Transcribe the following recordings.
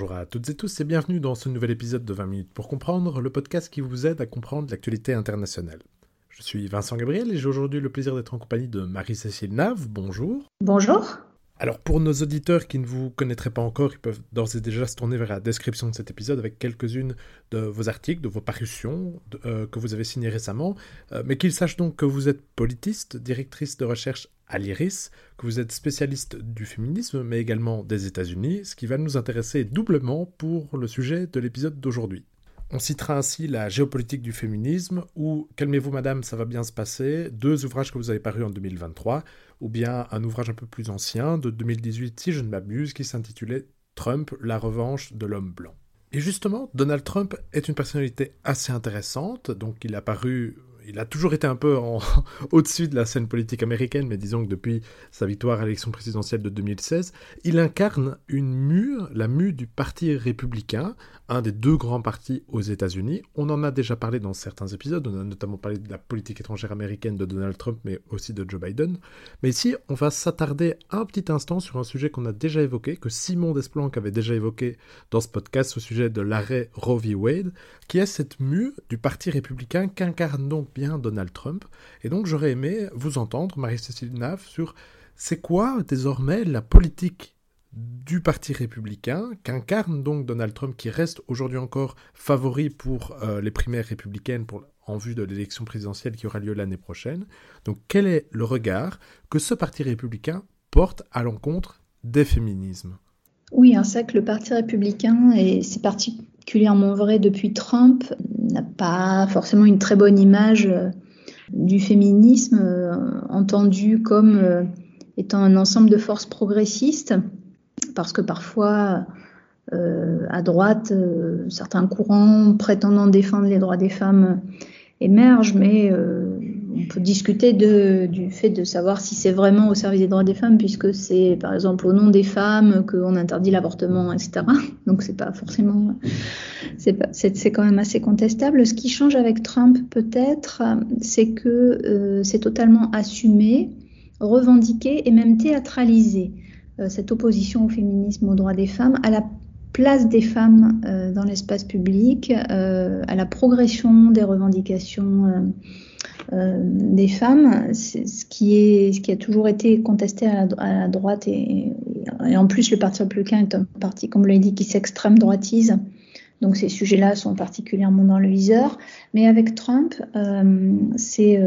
Bonjour à toutes et tous et bienvenue dans ce nouvel épisode de 20 minutes pour comprendre, le podcast qui vous aide à comprendre l'actualité internationale. Je suis Vincent Gabriel et j'ai aujourd'hui le plaisir d'être en compagnie de Marie-Cécile Nave. Bonjour. Bonjour. Alors pour nos auditeurs qui ne vous connaîtraient pas encore, ils peuvent d'ores et déjà se tourner vers la description de cet épisode avec quelques-unes de vos articles, de vos parutions euh, que vous avez signées récemment, euh, mais qu'ils sachent donc que vous êtes politiste, directrice de recherche à l'IRIS, que vous êtes spécialiste du féminisme, mais également des États-Unis, ce qui va nous intéresser doublement pour le sujet de l'épisode d'aujourd'hui. On citera ainsi La géopolitique du féminisme ou Calmez-vous madame, ça va bien se passer, deux ouvrages que vous avez parus en 2023, ou bien un ouvrage un peu plus ancien de 2018 si je ne m'abuse qui s'intitulait Trump, la revanche de l'homme blanc. Et justement, Donald Trump est une personnalité assez intéressante, donc il a paru il a toujours été un peu au-dessus de la scène politique américaine, mais disons que depuis sa victoire à l'élection présidentielle de 2016, il incarne une mue, la mue du Parti républicain, un des deux grands partis aux États-Unis. On en a déjà parlé dans certains épisodes, on a notamment parlé de la politique étrangère américaine de Donald Trump, mais aussi de Joe Biden. Mais ici, on va s'attarder un petit instant sur un sujet qu'on a déjà évoqué, que Simon Desplanques avait déjà évoqué dans ce podcast au sujet de l'arrêt Roe v. Wade, qui est cette mue du Parti républicain qu'incarne donc bien Donald Trump. Et donc j'aurais aimé vous entendre, Marie-Cécile Nave, sur c'est quoi désormais la politique du Parti républicain qu'incarne donc Donald Trump, qui reste aujourd'hui encore favori pour euh, les primaires républicaines pour, en vue de l'élection présidentielle qui aura lieu l'année prochaine. Donc quel est le regard que ce Parti républicain porte à l'encontre des féminismes? Oui, c'est vrai que le Parti républicain, et c'est particulièrement vrai depuis Trump, n'a pas forcément une très bonne image euh, du féminisme euh, entendu comme étant un ensemble de forces progressistes parce que parfois, euh, à droite, euh, certains courants prétendant défendre les droits des femmes émergent, mais euh, on peut discuter du fait de savoir si c'est vraiment au service des droits des femmes, puisque c'est par exemple au nom des femmes qu'on interdit l'avortement, etc. Donc c'est pas forcément, c'est quand même assez contestable. Ce qui change avec Trump peut-être, c'est que c'est totalement assumé, revendiqué et même théâtralisé. Euh, cette opposition au féminisme, aux droits des femmes, à la place des femmes euh, dans l'espace public, euh, à la progression des revendications des femmes, ce qui, est, ce qui a toujours été contesté à la, droite et, en plus le Parti républicain est un parti, comme l'a dit, qui s'extrême droitise. Donc ces sujets-là sont particulièrement dans le viseur. Mais avec Trump, c'est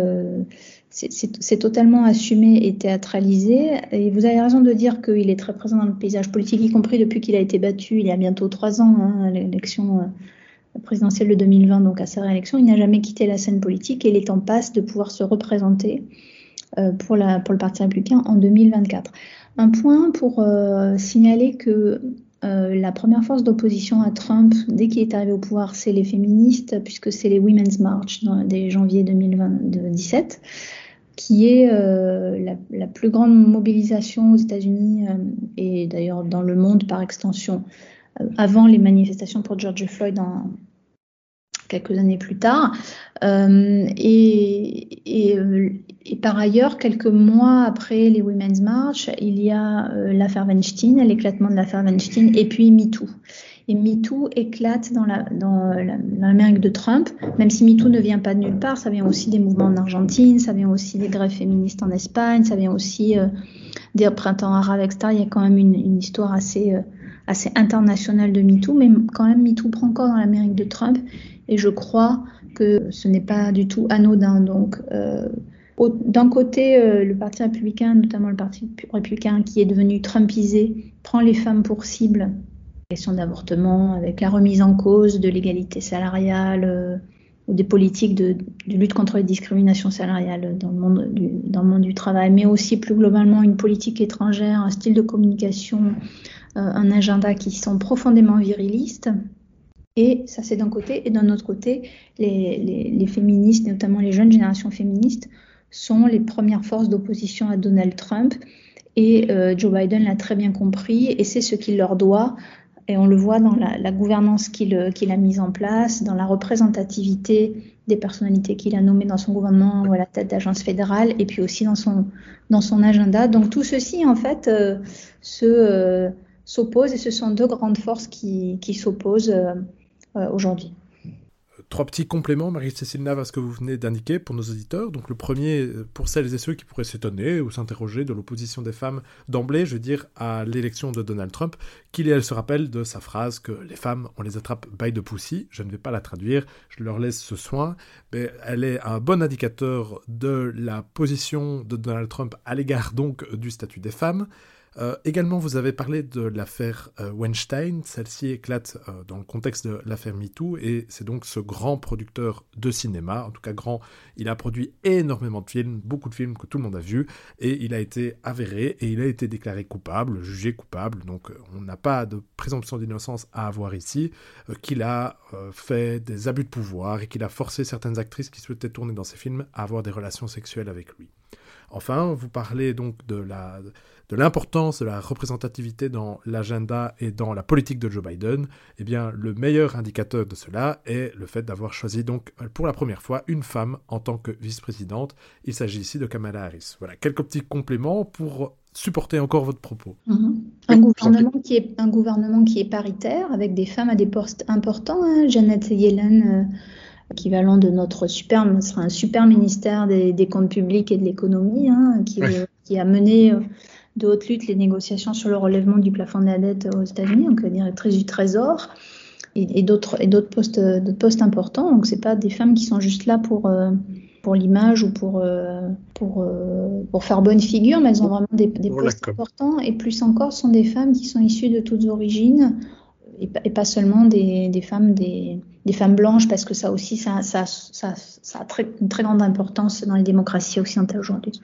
c'est totalement assumé et théâtralisé. Et vous avez raison de dire qu'il est très présent dans le paysage politique, y compris depuis qu'il a été battu il y a bientôt trois ans hein, l'élection euh, présidentielle de 2020, donc à sa réélection. Il n'a jamais quitté la scène politique et il est en passe de pouvoir se représenter euh, pour, la, le Parti républicain en 2024. Un point pour euh, signaler que la première force d'opposition à Trump, dès qu'il est arrivé au pouvoir, c'est les féministes, puisque c'est les Women's March dès janvier 2017 qui est euh, la, plus grande mobilisation aux États-Unis euh, et d'ailleurs dans le monde par extension, euh, avant les manifestations pour George Floyd en, quelques années plus tard. Et, et, par ailleurs, quelques mois après les Women's March, il y a l'affaire Weinstein, l'éclatement de l'affaire Weinstein, et puis MeToo. Et MeToo éclate dans l'Amérique de Trump, même si MeToo ne vient pas de nulle part, ça vient aussi des mouvements en Argentine, ça vient aussi des grèves féministes en Espagne, ça vient aussi euh, des printemps arabes, etc. Il y a quand même une, histoire assez, euh, assez internationale de MeToo, mais quand même MeToo prend encore dans l'Amérique de Trump, et je crois que ce n'est pas du tout anodin. Donc, euh, d'un côté, le Parti républicain, notamment le Parti républicain qui est devenu Trumpisé, prend les femmes pour cible question d'avortement, avec la remise en cause de l'égalité salariale euh, ou des politiques de, lutte contre les discriminations salariales dans le, monde du, travail, mais aussi plus globalement une politique étrangère, un style de communication, euh, un agenda qui sont profondément virilistes. Et ça, c'est d'un côté. Et d'un autre côté, les, les, féministes, notamment les jeunes générations féministes, sont les premières forces d'opposition à Donald Trump. Et euh, Joe Biden l'a très bien compris, et c'est ce qu'il leur doit et on le voit dans la, gouvernance qu'il a mise en place, dans la représentativité des personnalités qu'il a nommées dans son gouvernement ou à la tête d'agence fédérale, et puis aussi dans son, dans son agenda. Donc tout ceci, en fait, euh, se, euh, s'oppose et ce sont deux grandes forces qui, s'opposent euh, aujourd'hui. Trois petits compléments, Marie-Cécile Nav, à ce que vous venez d'indiquer pour nos auditeurs. Donc le premier, pour celles et ceux qui pourraient s'étonner ou s'interroger de l'opposition des femmes d'emblée, je veux dire, à l'élection de Donald Trump, qu'il et elle se rappellent de sa phrase que les femmes, on les attrape by de pussy. Je ne vais pas la traduire, je leur laisse ce soin, mais elle est un bon indicateur de la position de Donald Trump à l'égard donc du statut des femmes. Euh, également, vous avez parlé de l'affaire euh, Weinstein. Celle-ci éclate euh, dans le contexte de l'affaire MeToo et c'est donc ce grand producteur de cinéma, en tout cas grand. Il a produit énormément de films, beaucoup de films que tout le monde a vus et il a été avéré et il a été déclaré coupable, jugé coupable. Donc, on n'a pas de présomption d'innocence à avoir ici. qu'il a fait des abus de pouvoir et qu'il a forcé certaines actrices qui souhaitaient tourner dans ses films à avoir des relations sexuelles avec lui. Enfin, vous parlez donc de la de l'importance de la représentativité dans l'agenda et dans la politique de Joe Biden, eh bien, le meilleur indicateur de cela est le fait d'avoir choisi donc pour la première fois une femme en tant que vice-présidente. Il s'agit ici de Kamala Harris. Voilà, quelques petits compléments pour supporter encore votre propos. Mhm. Un, gouvernement qui est, un gouvernement qui est paritaire, avec des femmes à des postes importants. Hein. Janet Yellen, euh, équivalent de notre super, sera un super ministère des, comptes publics et de l'économie, hein, qui, qui, a mené euh, de haute lutte les négociations sur le relèvement du plafond de la dette aux États-Unis, donc directrice du Trésor, et, et d'autres postes, postes importants. Donc c'est pas des femmes qui sont juste là pour euh, pour l'image ou pour euh, pour euh, pour faire bonne figure, mais elles ont vraiment des, des postes importants. Et plus encore, sont des femmes qui sont issues de toutes origines et, pas seulement des, des femmes des, des, femmes blanches, parce que ça aussi, ça, ça, ça, ça a très, une très grande importance dans les démocraties occidentales aujourd'hui.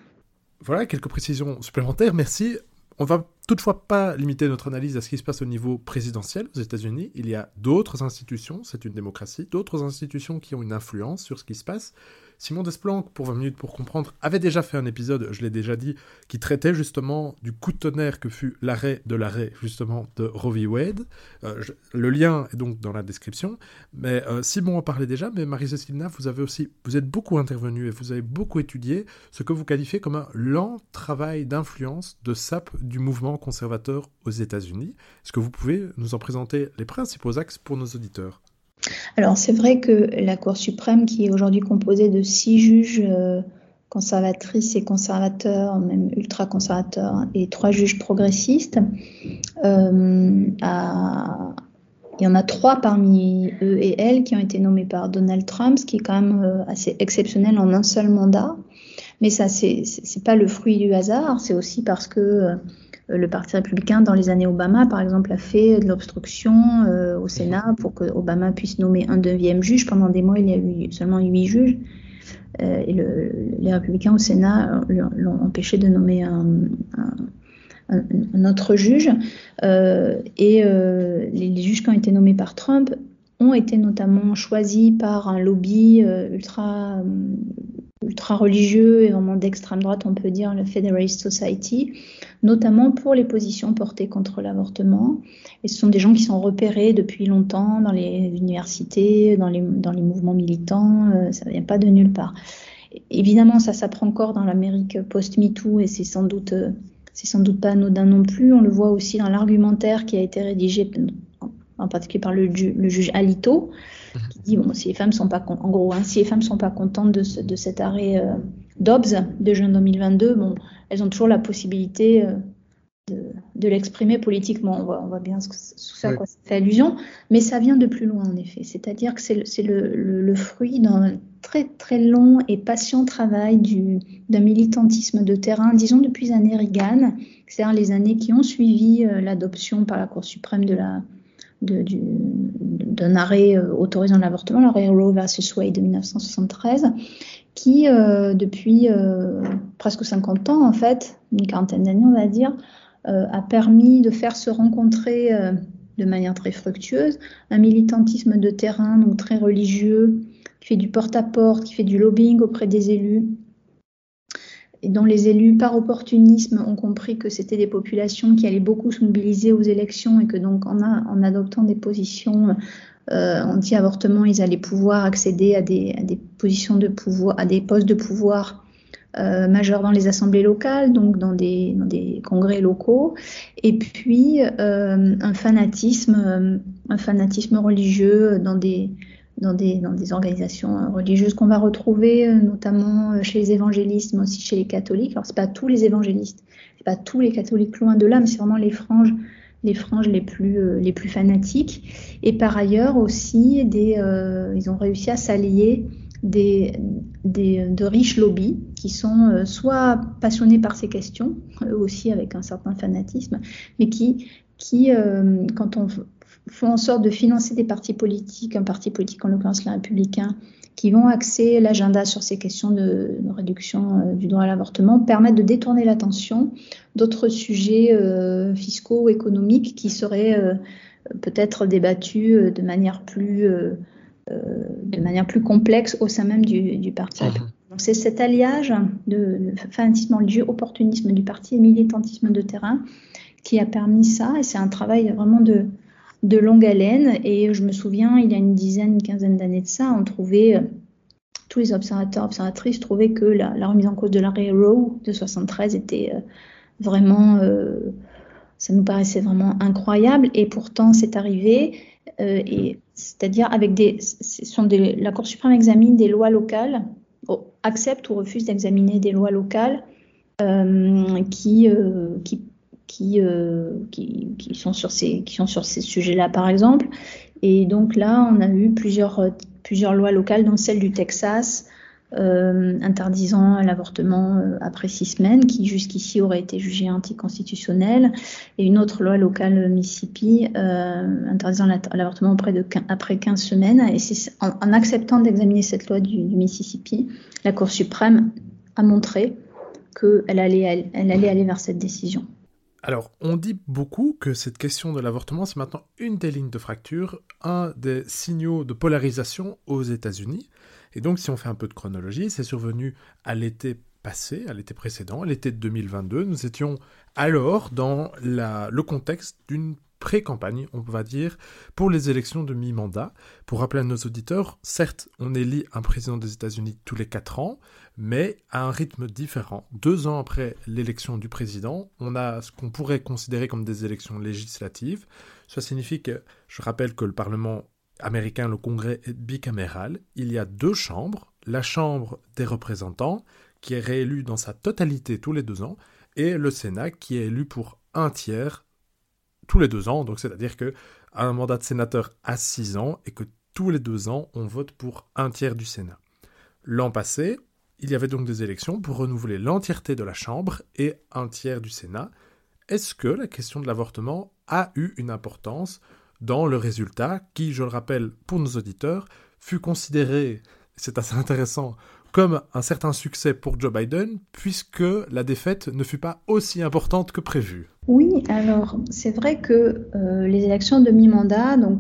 Voilà, quelques précisions supplémentaires, merci. On va toutefois pas limiter notre analyse à ce qui se passe au niveau présidentiel aux États-Unis. Il y a d'autres institutions, c'est une démocratie, d'autres institutions qui ont une influence sur ce qui se passe. Simon Desplanques, pour 20 minutes pour comprendre, avait déjà fait un épisode, je l'ai déjà dit, qui traitait justement du coup de tonnerre que fut l'arrêt de l'arrêt justement de Roe v. Wade. Euh, le lien est donc dans la description. Mais euh, Simon en parlait déjà, mais Marie-Cécile vous avez aussi, vous êtes beaucoup intervenu et vous avez beaucoup étudié ce que vous qualifiez comme un lent travail d'influence de sape du mouvement conservateur aux États-Unis. Est-ce que vous pouvez nous en présenter les principaux axes pour nos auditeurs? Alors c'est vrai que la Cour suprême, qui est aujourd'hui composée de six juges euh, conservatrices et conservateurs, même ultra-conservateurs, et trois juges progressistes, euh, il y en a trois parmi eux et elles qui ont été nommés par Donald Trump, ce qui est quand même euh, assez exceptionnel en un seul mandat. Mais ça, c'est pas le fruit du hasard, c'est aussi parce que euh, le Parti républicain, dans les années Obama, par exemple, a fait de l'obstruction euh, au Sénat pour que Obama puisse nommer un neuvième juge. Pendant des mois, il y a eu seulement huit juges. Euh, et le, les républicains au Sénat l'ont empêché de nommer un, un, un autre juge. Euh, et les, les, juges qui ont été nommés par Trump ont été notamment choisis par un lobby ultra ultra religieux et vraiment d'extrême droite, on peut dire, le Federalist Society, notamment pour les positions portées contre l'avortement. Et ce sont des gens qui sont repérés depuis longtemps dans les universités, dans les, mouvements militants, euh, ça ne vient pas de nulle part. Évidemment, ça s'apprend encore dans l'Amérique post-MeToo et c'est sans doute, euh, c'est sans doute pas anodin non plus. On le voit aussi dans l'argumentaire qui a été rédigé en particulier par le juge Alito, qui dit bon, si les femmes sont pas en gros, hein, si les femmes sont pas contentes de, ce, de cet arrêt euh, Dobbs de juin 2022, bon, elles ont toujours la possibilité euh, de, de l'exprimer politiquement. On voit, on voit bien ce sous ça quoi ça fait allusion, mais ça vient de plus loin en effet. C'est-à-dire que c'est le, le, le, fruit d'un très très long et patient travail du d'un militantisme de terrain, disons depuis les années Reagan, c'est-à-dire les années qui ont suivi euh, l'adoption par la Cour suprême de la d'un arrêt euh, autorisant l'avortement, l'arrêt Roe versus Wade de 1973, qui, euh, depuis euh, presque 50 ans, en fait, une quarantaine d'années, on va dire, a permis de faire se rencontrer de manière très fructueuse un militantisme de terrain, donc très religieux, qui fait du porte-à-porte, -porte, qui fait du lobbying auprès des élus, et dont les élus, par opportunisme, ont compris que c'était des populations qui allaient beaucoup se mobiliser aux élections et que donc en, adoptant des positions euh, anti-avortement, ils allaient pouvoir accéder à des, positions de pouvoir, à des postes de pouvoir euh, majeurs dans les assemblées locales, donc dans des, dans des congrès locaux, et puis euh, un fanatisme, un fanatisme religieux dans des dans des, dans des organisations religieuses qu'on va retrouver notamment chez les évangélistes, mais aussi chez les catholiques. Alors, c'est pas tous les évangélistes, c'est pas tous les catholiques loin de là, mais c'est vraiment les franges les franges les plus, euh, les plus fanatiques. Et par ailleurs aussi, des, euh, ils ont réussi à s'allier des, des, de riches lobbies qui sont euh, soit passionnés par ces questions, eux aussi avec un certain fanatisme, mais qui, qui quand on fait en sorte de financer des partis politiques, un parti politique en l'occurrence les républicains, qui vont axer l'agenda sur ces questions de, réduction euh, du droit à l'avortement, permettent de détourner l'attention d'autres sujets euh, fiscaux ou économiques qui seraient euh, peut-être débattus de manière plus de manière plus complexe au sein même du, parti. Donc c'est cet alliage de, fanatisme religieux, opportunisme du parti et militantisme de terrain qui a permis ça. Et c'est un travail vraiment de, de longue haleine. Et je me souviens, il y a une dizaine, une quinzaine d'années de ça, on trouvait, euh, tous les observateurs, observatrices trouvaient que la, remise en cause de l'arrêt Roe de 73 était euh, vraiment, euh, ça nous paraissait vraiment incroyable. Et pourtant, c'est arrivé. et c'est-à-dire avec des, sont des, la Cour suprême examine des lois locales, accepte ou refuse d'examiner des lois locales qui, qui euh, qui, sont sur ces, sujets-là, par exemple. Et donc là, on a eu plusieurs, euh, lois locales, dont celle du Texas, euh, interdisant l'avortement après six semaines, qui jusqu'ici aurait été jugée anticonstitutionnelle, et une autre loi locale Mississippi interdisant l'avortement après, de, après 15 semaines. Et c'est en, acceptant d'examiner cette loi du, Mississippi, la Cour suprême a montré qu'elle allait, elle allait aller vers cette décision. Alors, on dit beaucoup que cette question de l'avortement, c'est maintenant une des lignes de fracture, un des signaux de polarisation aux États-Unis. Et donc, si on fait un peu de chronologie, c'est survenu à l'été passé, à l'été précédent, à l'été de 2022. Nous étions alors dans le contexte d'une pré-campagne, on va dire, pour les élections de mi-mandat. Pour rappeler à nos auditeurs, certes, on élit un président des États-Unis tous les quatre ans, mais à un rythme différent. Deux ans après l'élection du président, on a ce qu'on pourrait considérer comme des élections législatives. Ça signifie que, je rappelle que le Parlement américain, le Congrès est bicaméral. Il y a deux chambres, la Chambre des représentants, qui est réélue dans sa totalité tous les deux ans, et le Sénat, qui est élu pour un tiers tous les deux ans, donc c'est-à-dire que un mandat de sénateur a six ans et que tous les deux ans, on vote pour un tiers du Sénat. L'an passé, il y avait donc des élections pour renouveler l'entièreté de la Chambre et un tiers du Sénat. Est-ce que la question de l'avortement a eu une importance dans le résultat qui, je le rappelle pour nos auditeurs, fut considéré, c'est assez intéressant, comme un certain succès pour Joe Biden, puisque la défaite ne fut pas aussi importante que prévu. Oui, alors c'est vrai que euh, les élections de mi-mandat, donc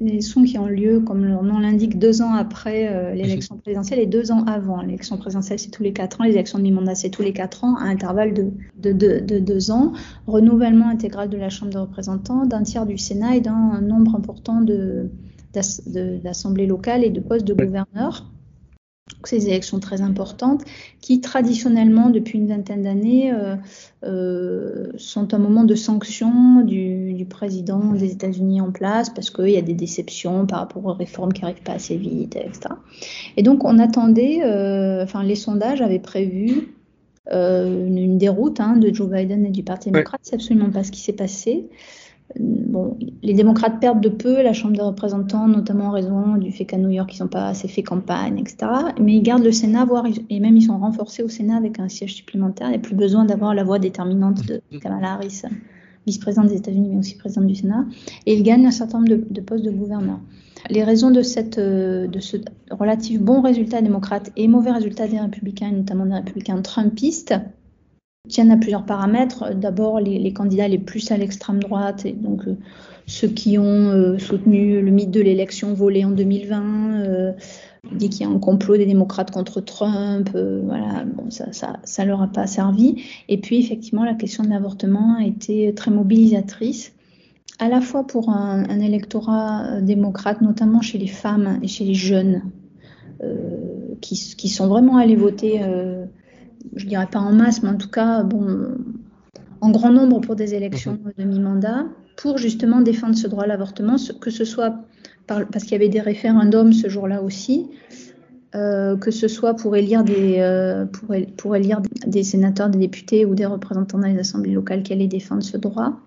les élections qui ont lieu, comme leur nom l'indique, deux ans après euh, l'élection présidentielle et deux ans avant. L'élection présidentielle, c'est tous les quatre ans, les élections de mi-mandat, c'est tous les quatre ans, à intervalle de, de, de, deux ans. Renouvellement intégral de la Chambre des représentants, d'un tiers du Sénat et d'un nombre important d'assemblées locales et de postes de gouverneurs ces élections très importantes qui traditionnellement depuis une vingtaine d'années euh, euh, sont un moment de sanction du, du président des États-Unis en place parce qu'il y a des déceptions par rapport aux réformes qui n'arrivent pas assez vite, etc. Et donc on attendait, euh, enfin les sondages avaient prévu une, une, déroute hein, de Joe Biden et du Parti démocrate, c'est absolument pas ce qui s'est passé. Bon, les démocrates perdent de peu la Chambre des représentants, notamment en raison du fait qu'à New York, ils n'ont pas assez fait campagne, etc. Mais ils gardent le Sénat, voire, et même ils sont renforcés au Sénat avec un siège supplémentaire. Il n'y a plus besoin d'avoir la voix déterminante de Kamala Harris, vice-présidente des États-Unis, mais aussi présidente du Sénat. Et ils gagnent un certain nombre de, postes de gouverneurs. Les raisons de, cette, de ce relatif bon résultat démocrate et mauvais résultat des républicains, notamment des républicains trumpistes, tiennent à plusieurs paramètres. D'abord, les, candidats les plus à l'extrême droite, et donc euh, ceux qui ont euh, soutenu le mythe de l'élection volée en 2020, euh, dit qu'il y a un complot des démocrates contre Trump, voilà, ça, ça, ça leur a pas servi. Et puis, effectivement, la question de l'avortement a été très mobilisatrice, à la fois pour un, électorat démocrate, notamment chez les femmes et chez les jeunes, qui, sont vraiment allés voter, je dirais pas en masse, mais en tout cas, bon, en grand nombre pour des élections mhm. de mi-mandat, pour justement défendre ce droit à l'avortement, que ce soit parce qu'il y avait des référendums ce jour-là aussi, euh, que ce soit pour élire, des, euh, pour, pour, élire des sénateurs, des députés ou des représentants dans les assemblées locales qui allaient défendre ce droit.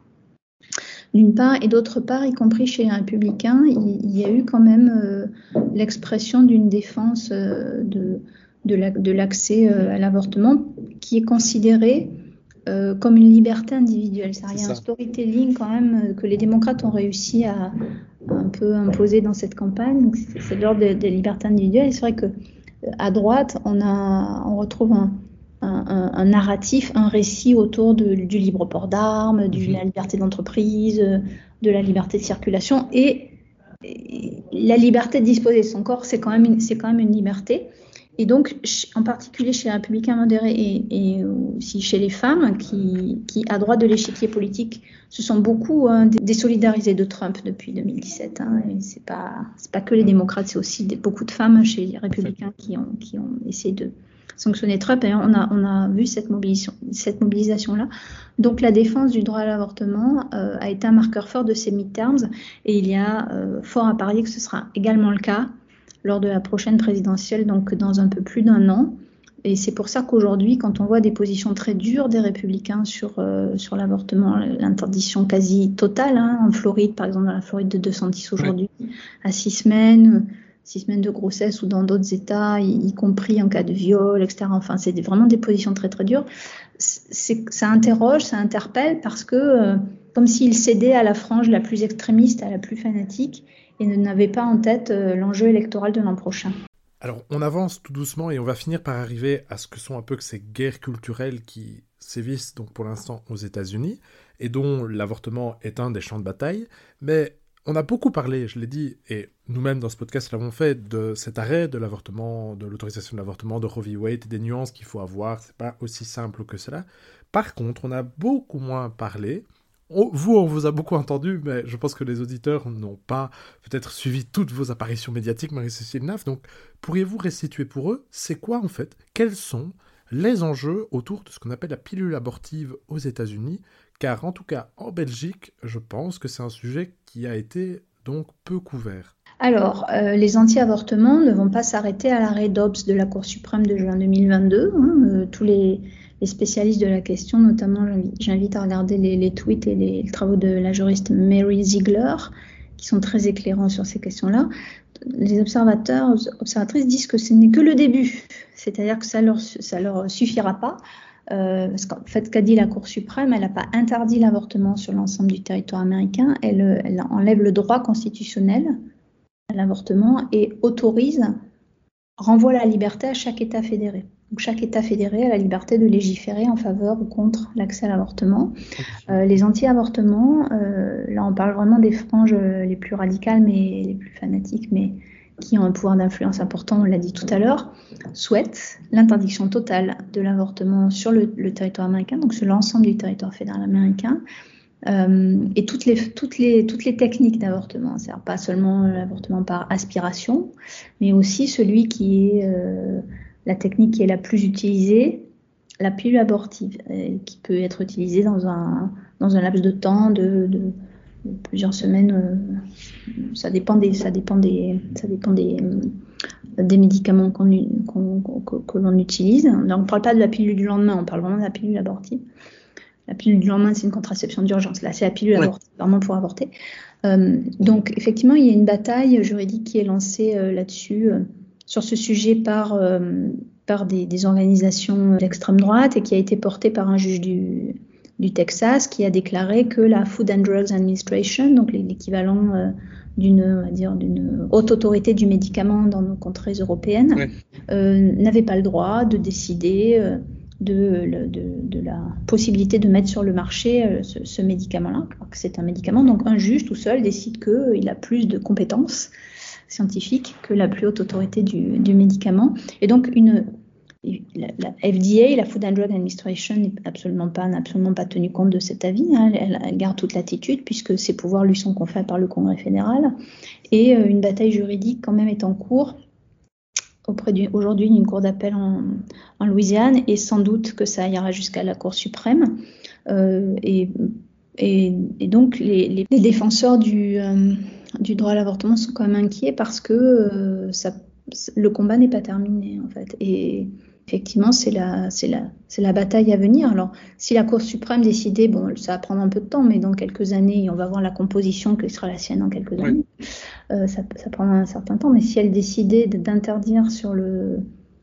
D'une part, et d'autre part, y compris chez les républicains, il, y a eu quand même euh, l'expression d'une défense de, de l'accès euh, à l'avortement qui est considérée comme une liberté individuelle. Ça, il y a un storytelling quand même que les démocrates ont réussi à, un peu imposé dans cette campagne. C'est l'ordre des, libertés individuelles. C'est vrai que euh, à droite, on, a, on retrouve un, un, un, narratif, un récit autour de, du libre port d'armes, de mhm. la liberté d'entreprise, de la liberté de circulation et, et la liberté de disposer de son corps, c'est quand même c'est quand même une liberté. Et donc, en particulier chez les républicains modérés et, aussi chez les femmes qui, à droite de l'échiquier politique, se sont beaucoup hein, désolidarisées de Trump depuis 2017. Hein, et c'est pas pas que les démocrates, c'est aussi beaucoup de femmes chez les républicains qui ont essayé de sanctionner Trump. Et on a vu cette mobilisation cette mobilisation là. Donc la défense du droit à l'avortement euh, a été un marqueur fort de ces midterms et il y a euh, fort à parier que ce sera également le cas lors de la prochaine présidentielle, donc dans un peu plus d'un an. Et c'est pour ça qu'aujourd'hui, quand on voit des positions très dures des républicains sur, euh, sur l'avortement, l'interdiction quasi totale, hein, en Floride, par exemple, dans la Floride de 210 aujourd'hui, à six semaines, six semaines de grossesse ou dans d'autres États, y, compris en cas de viol, etc. Enfin, c'est vraiment des positions très très dures. Ça interroge, ça interpelle parce que, euh, comme s'ils cédaient à la frange la plus extrémiste, à la plus fanatique, et n'avait pas en tête euh, l'enjeu électoral de l'an prochain. Alors, on avance tout doucement et on va finir par arriver à ce que sont un peu que ces guerres culturelles qui sévissent donc pour l'instant aux États-Unis et dont l'avortement est un des champs de bataille. Mais on a beaucoup parlé, je l'ai dit, et nous-mêmes dans ce podcast l'avons fait, de cet arrêt de l'avortement, de l'autorisation de l'avortement, de Roe v. Wade, des nuances qu'il faut avoir. C'est pas aussi simple que cela. Par contre, on a beaucoup moins parlé vous, on vous a beaucoup entendu, mais je pense que les auditeurs n'ont pas peut-être suivi toutes vos apparitions médiatiques, Marie-Cécile Naff. Donc, pourriez-vous restituer pour eux, c'est quoi en fait? Quels sont les enjeux autour de ce qu'on appelle la pilule abortive aux États-Unis? Car en tout cas, en Belgique, je pense que c'est un sujet qui a été donc peu couvert. Alors, euh, les anti-avortements ne vont pas s'arrêter à l'arrêt Dobbs de la Cour suprême de juin 2022. Hein, euh, tous les les spécialistes de la question, notamment j'invite à regarder les, tweets et les, travaux de la juriste Mary Ziegler, qui sont très éclairants sur ces questions-là. Les observateurs, observatrices disent que ce n'est que le début, c'est-à-dire que ça leur, ça leur suffira pas. Euh, parce qu'en fait, qu'a dit la Cour suprême, elle n'a pas interdit l'avortement sur l'ensemble du territoire américain, elle, elle enlève le droit constitutionnel à l'avortement et autorise, renvoie la liberté à chaque État fédéré. Donc, chaque État fédéré a la liberté de légiférer en faveur ou contre l'accès à l'avortement. Euh, les anti-avortements, euh, là on parle vraiment des franges euh, les plus radicales, mais les plus fanatiques, mais qui ont un pouvoir d'influence important, on l'a dit tout à l'heure, souhaitent l'interdiction totale de l'avortement sur le, territoire américain, donc sur l'ensemble du territoire fédéral américain. Euh, et toutes les, toutes, les, toutes les techniques d'avortement, c'est-à-dire pas seulement l'avortement par aspiration, mais aussi celui qui est euh, la technique qui est la plus utilisée, la pilule abortive, euh, qui peut être utilisée dans un, dans un laps de temps de, plusieurs semaines. Euh, ça dépend des, ça dépend des, ça dépend des, euh, des médicaments qu'on, que l'on utilise. Donc, on ne parle pas de la pilule du lendemain, on parle vraiment de la pilule abortive. La pilule du lendemain, c'est une contraception d'urgence. Là, c'est la pilule abortive, vraiment pour avorter. donc, effectivement, il y a une bataille juridique qui est lancée là-dessus sur ce sujet par, euh, par des, des, organisations d'extrême droite et qui a été porté par un juge du, du Texas qui a déclaré que la Food and Drugs Administration, donc l'équivalent euh, d'une dire d'une haute autorité du médicament dans nos contrées européennes, euh, n'avait pas le droit de décider euh, de, de, de, la possibilité de mettre sur le marché ce, ce médicament-là, que c'est un médicament. Donc un juge tout seul décide qu'il a plus de compétences scientifique que la plus haute autorité du, du médicament. Et donc, une, la, FDA, la Food and Drug Administration, n'est absolument pas, n'a absolument pas tenu compte de cet avis. Hein. Elle, garde toute l'attitude puisque ses pouvoirs lui sont conférés par le Congrès fédéral. Et euh, une bataille juridique quand même est en cours auprès aujourd'hui d'une cour d'appel en, Louisiane et sans doute que ça ira jusqu'à la Cour suprême. Euh, et, et, donc les, défenseurs du, euh, du, droit à l'avortement sont quand même inquiets parce que ça, le combat n'est pas terminé en fait. Et, effectivement, c'est la, c'est la, c'est la bataille à venir. Alors, si la Cour suprême décidait, bon, ça va prendre un peu de temps, mais dans quelques années, on va voir la composition qui sera la sienne dans quelques années. Euh, ça, ça prendra un certain temps, mais si elle décidait d'interdire sur le,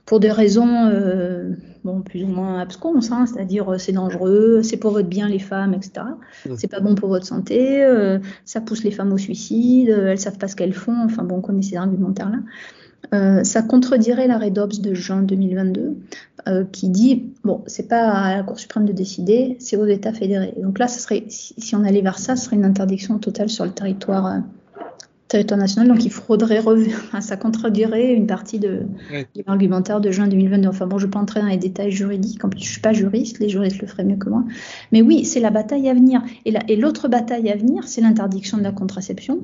pour des raisons, euh, bon, plus ou moins absconses, hein, c'est-à-dire euh, c'est dangereux, c'est pour votre bien les femmes, etc. C'est pas bon pour votre santé, ça pousse les femmes au suicide, elles savent pas ce qu'elles font. Enfin bon, on connaît ces argumentaires-là. Euh, ça contredirait l'arrêt Dobbs de juin 2022 euh, qui dit bon, c'est pas à la Cour suprême de décider, c'est aux États fédérés. Donc là, ça serait, si, on allait vers ça, ce serait une interdiction totale sur le territoire, euh, territoire national. Donc il faudrait revenir, ça contredirait une partie de, l'argumentaire de juin 2022. Enfin bon, je ne vais pas entrer dans les détails juridiques, en plus je suis pas juriste, les juristes le feraient mieux que moi. Mais oui, c'est la bataille à venir. Et l'autre bataille à venir, c'est l'interdiction de la contraception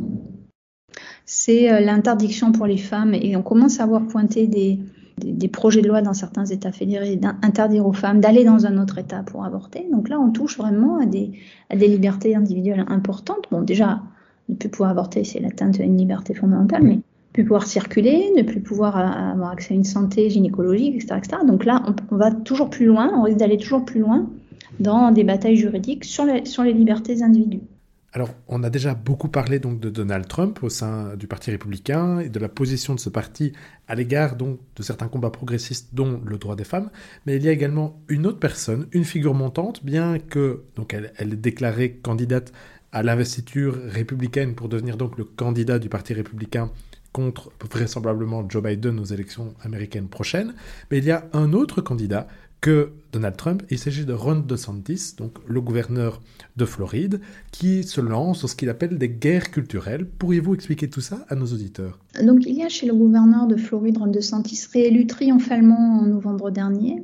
c'est euh, l'interdiction pour les femmes, et on commence à voir pointer des, des, projets de loi dans certains États fédérés d'interdire aux femmes d'aller dans un autre État pour avorter. Donc là, on touche vraiment à des, à des libertés individuelles importantes. Bon, déjà, ne plus pouvoir avorter, c'est l'atteinte à une liberté fondamentale, mais ne plus pouvoir circuler, ne plus pouvoir avoir accès à une santé gynécologique, etc. etc. Donc là, on, va toujours plus loin, on risque d'aller toujours plus loin dans des batailles juridiques sur les, libertés individuelles. Alors, on a déjà beaucoup parlé donc de Donald Trump au sein du Parti républicain et de la position de ce parti à l'égard donc de certains combats progressistes, dont le droit des femmes. Mais il y a également une autre personne, une figure montante, bien que donc elle est déclarée candidate à l'investiture républicaine pour devenir donc le candidat du Parti républicain contre vraisemblablement Joe Biden aux élections américaines prochaines. Mais il y a un autre candidat que Donald Trump. Il s'agit de Ron DeSantis, donc le gouverneur de Floride, qui se lance dans ce qu'il appelle des guerres culturelles. Pourriez-vous expliquer tout ça à nos auditeurs? Donc il y a chez le gouverneur de Floride, Ron DeSantis, réélu triomphalement en novembre dernier.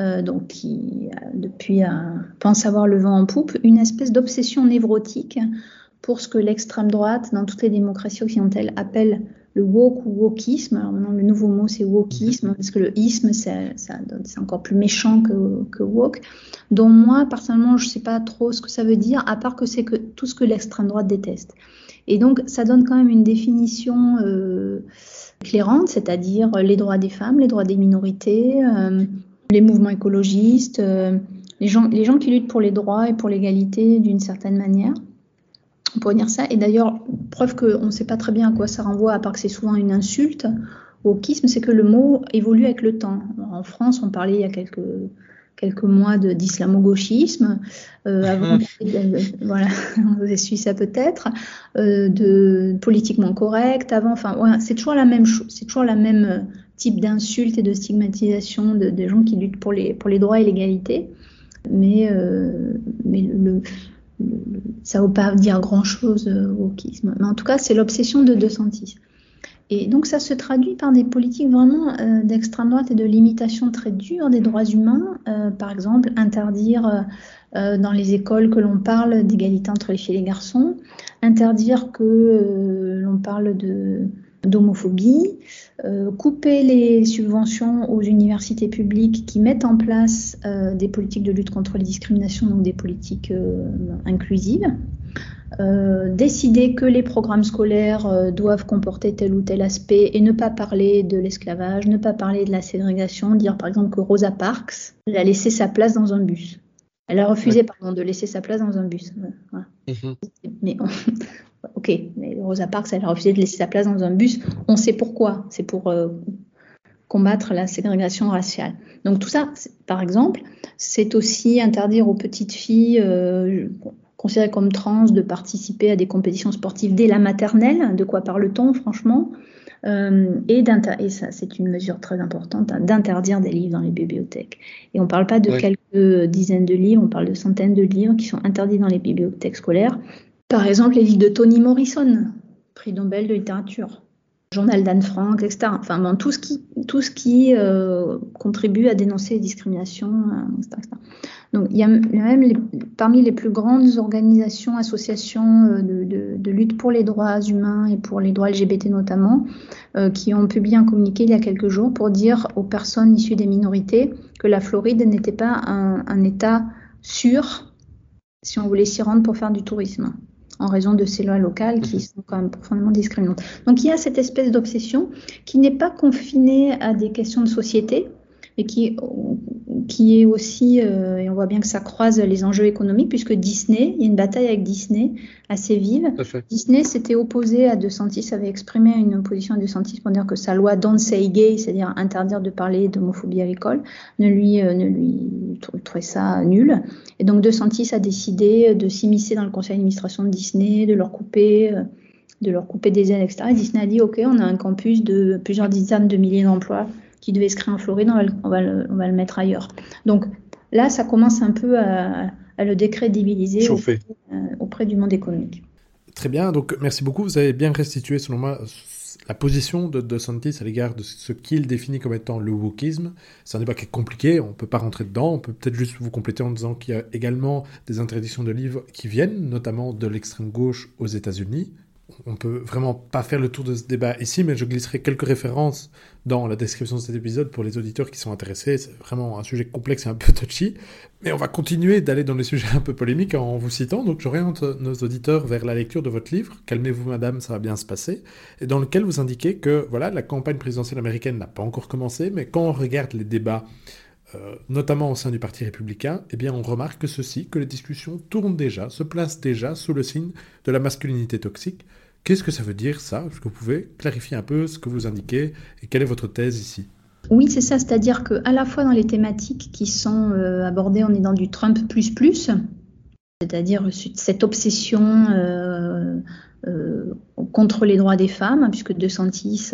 Euh, donc qui depuis pense avoir le vent en poupe, une espèce d'obsession névrotique pour ce que l'extrême droite, dans toutes les démocraties occidentales, appelle le woke ou wokisme. Alors maintenant, le nouveau mot, c'est wokisme, parce que le isme, c'est encore plus méchant que, woke. Donc moi, personnellement, je ne sais pas trop ce que ça veut dire, à part que c'est que tout ce que l'extrême droite déteste. Et donc, ça donne quand même une définition euh, clairante, c'est-à-dire les droits des femmes, les droits des minorités, euh, les mouvements écologistes, euh, les, gens, les gens qui luttent pour les droits et pour l'égalité d'une certaine manière on pourrait dire ça. Et d'ailleurs, preuve qu'on ne sait pas très bien à quoi ça renvoie, à part que c'est souvent une insulte. Wokisme, c'est que le mot évolue avec le temps. en France, on parlait il y a quelques, quelques mois d'islamo-gauchisme. Euh, avant, voilà, vous avez suivi ça peut-être. Euh, de politiquement correct. Avant, enfin, c'est toujours la même chose. C'est toujours la même type d'insulte et de stigmatisation de, gens qui luttent pour les, pour les droits et l'égalité. Mais, euh, mais le, ça ne veut pas dire grand-chose au euh, wokisme. Mais en tout cas, c'est l'obsession de De Santis. Et donc ça se traduit par des politiques vraiment euh, d'extrême droite et de limitation très dure des droits humains. Par exemple, interdire dans les écoles que l'on parle d'égalité entre les filles et les garçons, interdire que l'on parle de d'homophobie, euh, couper les subventions aux universités publiques qui mettent en place euh, des politiques de lutte contre les discriminations, donc des politiques euh, inclusives, décider que les programmes scolaires doivent comporter tel ou tel aspect et ne pas parler de l'esclavage, ne pas parler de la ségrégation, dire par exemple que Rosa Parks a laissé sa place dans un bus. Elle a refusé, pardon, de laisser sa place dans un bus. Mhm. Mais ok, mais Rosa Parks, elle a refusé de laisser sa place dans un bus. On sait pourquoi. C'est pour euh, combattre la ségrégation raciale. Donc tout ça, par exemple, c'est aussi interdire aux petites filles euh, considérées comme trans de participer à des compétitions sportives dès la maternelle. De quoi parle-t-on, franchement? Euh, et, et ça, c'est une mesure très importante, hein, d'interdire des livres dans les bibliothèques. Et on ne parle pas de quelques dizaines de livres, on parle de centaines de livres qui sont interdits dans les bibliothèques scolaires par exemple, les livres de Toni Morrison, prix Nobel de littérature. journal d'Anne Frank, etc. Enfin, tout ce qui, euh, contribue à dénoncer les discriminations, etc., Donc, il y a même parmi les plus grandes organisations, associations euh, de, lutte pour les droits humains et pour les droits LGBT notamment, euh, qui ont publié un communiqué il y a quelques jours pour dire aux personnes issues des minorités que la Floride n'était pas un État sûr si on voulait s'y rendre pour faire du tourisme en raison de ces lois locales qui mhm. sont quand même profondément discriminantes. Donc il y a cette espèce d'obsession qui n'est pas confinée à des questions de société, mais qui, qui est aussi, euh, et on voit bien que ça croise les enjeux économiques, puisque Disney, il y a une bataille avec Disney assez vive. Disney s'était opposé à De Santis, avait exprimé une opposition à De Santis pour dire que sa loi Don't Say Gay, c'est-à-dire interdire de parler d'homophobie à l'école, ne lui, euh, ne lui trouvait ça nul. Et donc De Santis a décidé de s'immiscer dans le conseil d'administration de Disney, de leur couper. Euh, de leur couper des ailes, etc. Et Disney a dit, OK, on a un campus de plusieurs dizaines de milliers d'emplois qui devait se créer en Floride, on va le, on va le, mettre ailleurs. Donc là, ça commence un peu à, le décrédibiliser auprès, euh, auprès, du monde économique. Très bien, donc merci beaucoup. Vous avez bien restitué, selon moi, la position de, de Santis à l'égard de ce qu'il définit comme étant le wokisme. C'est un débat qui est compliqué, on ne peut pas rentrer dedans. On peut peut-être juste vous compléter en disant qu'il y a également des interdictions de livres qui viennent, notamment de l'extrême gauche aux États-Unis on peut vraiment pas faire le tour de ce débat ici, mais je glisserai quelques références dans la description de cet épisode pour les auditeurs qui sont intéressés. C'est vraiment un sujet complexe et un peu touchy. Mais on va continuer d'aller dans les sujets un peu polémiques en vous citant. Donc j'oriente nos auditeurs vers la lecture de votre livre, Calmez-vous madame, ça va bien se passer, et dans lequel vous indiquez que voilà, la campagne présidentielle américaine n'a pas encore commencé, mais quand on regarde les débats euh, notamment au sein du Parti républicain, eh bien on remarque ceci, que les discussions tournent déjà, se placent déjà sous le signe de la masculinité toxique. Qu'est-ce que ça veut dire ça? Est-ce que vous pouvez clarifier un peu ce que vous indiquez et quelle est votre thèse ici? Oui, c'est ça, c'est-à-dire qu'à la fois dans les thématiques qui sont euh, abordées, on est dans du Trump plus plus, c'est-à-dire cette obsession euh, contre les droits des femmes, puisque De Santis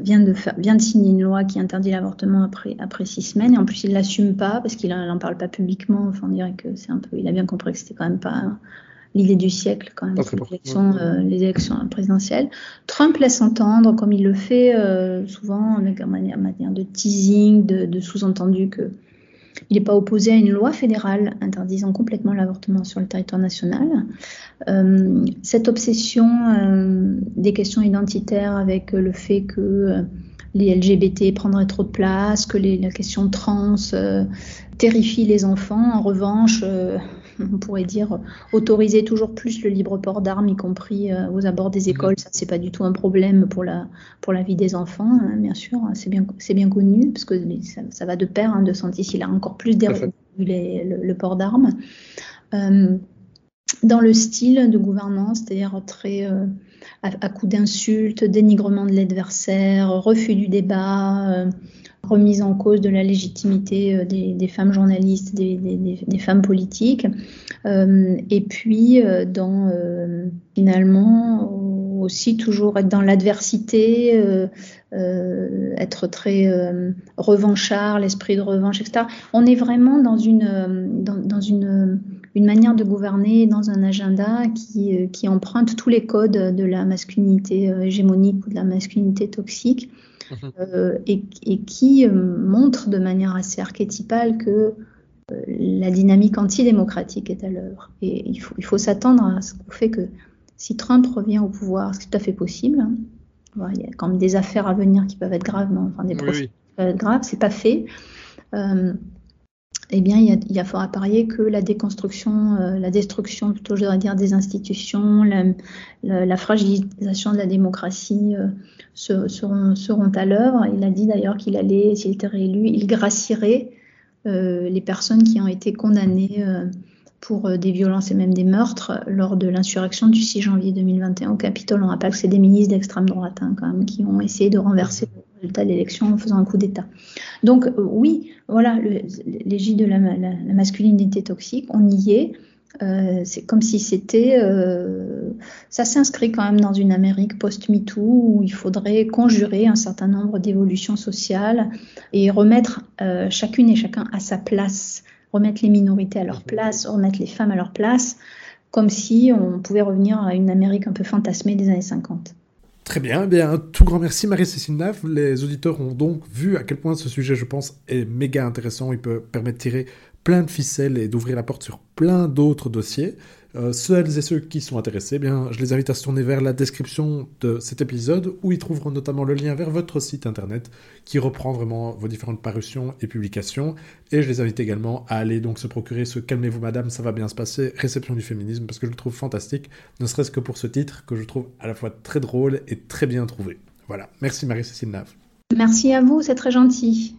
vient de, faire, vient de signer une loi qui interdit l'avortement après, six semaines. Et en plus, il l'assume pas parce qu'il n'en parle pas publiquement. Enfin, on dirait que c'est un peu. Il a bien compris que c'était quand même pas l'idée du siècle, quand même, les élections, euh, les élections présidentielles. Trump laisse entendre, comme il le fait euh, souvent, avec manière, manière de teasing, de, de sous-entendu que il n'est pas opposé à une loi fédérale interdisant complètement l'avortement sur le territoire national. Euh, cette obsession euh, des questions identitaires avec le fait que euh, les LGBT prendraient trop de place, que les, la question trans terrifie les enfants. En revanche, on pourrait dire, autoriser toujours plus le libre port d'armes, y compris euh, aux abords des écoles, ça c'est pas du tout un problème pour la, pour la vie des enfants, hein, bien sûr, c'est bien, c'est bien connu, parce que ça, va de pair, hein, de Santis, il a encore plus dérégulé le, port d'armes. Euh, dans le style de gouvernance, c'est-à-dire très euh, à, coup d'insultes, dénigrement de l'adversaire, refus du débat, remise en cause de la légitimité euh, des, femmes journalistes, des, femmes politiques, euh, et puis euh, finalement aussi toujours être dans l'adversité, être très revanchard, l'esprit de revanche, etc. On est vraiment dans une manière de gouverner, dans un agenda qui, qui emprunte tous les codes de la masculinité hégémonique ou de la masculinité toxique. Mhm. Euh, et, qui euh, montre de manière assez archétypale que euh, la dynamique antidémocratique est à l'œuvre. Et il faut, il faut s'attendre à ce fait que si Trump revient au pouvoir, c'est tout à fait possible, hein, il y a quand même des affaires à venir qui peuvent être graves, enfin des procès qui peuvent être graves, c'est pas fait eh bien, il y a, fort à parier que la déconstruction, euh, la destruction, plutôt, je dire, des institutions, la, fragilisation de la démocratie euh, seront, seront, à l'œuvre. Il a dit d'ailleurs qu'il allait, s'il était réélu, il gracierait euh, les personnes qui ont été condamnées pour des violences et même des meurtres lors de l'insurrection du 6 janvier 2021 au Capitole. On rappelle que c'est des ministres d'extrême droite hein, quand même qui ont essayé de renverser résultat de l'élection en faisant un coup d'État. Donc euh, oui, voilà, l'égide de la, masculinité toxique, on y est. Euh, c'est comme si c'était, euh, ça s'inscrit quand même dans une Amérique post-MeToo où il faudrait conjurer un certain nombre d'évolutions sociales et remettre chacune et chacun à sa place, remettre les minorités à leur place, remettre les femmes à leur place, comme si on pouvait revenir à une Amérique un peu fantasmée des années 50. Très bien, eh bien, un tout grand merci Marie-Cécile Nave. Les auditeurs ont donc vu à quel point ce sujet, je pense, est méga intéressant. Il peut permettre de tirer plein de ficelles et d'ouvrir la porte sur plein d'autres dossiers. Euh, et ceux qui sont intéressés, eh bien, je les invite à se tourner vers la description de cet épisode où ils trouveront notamment le lien vers votre site internet qui reprend vraiment vos différentes parutions et publications. Et je les invite également à aller donc se procurer ce Calmez-vous Madame, ça va bien se passer, réception du féminisme, parce que je le trouve fantastique, ne serait-ce que pour ce titre que je trouve à la fois très drôle et très bien trouvé. Voilà, merci Marie-Cécile Nave. Merci à vous, c'est très gentil.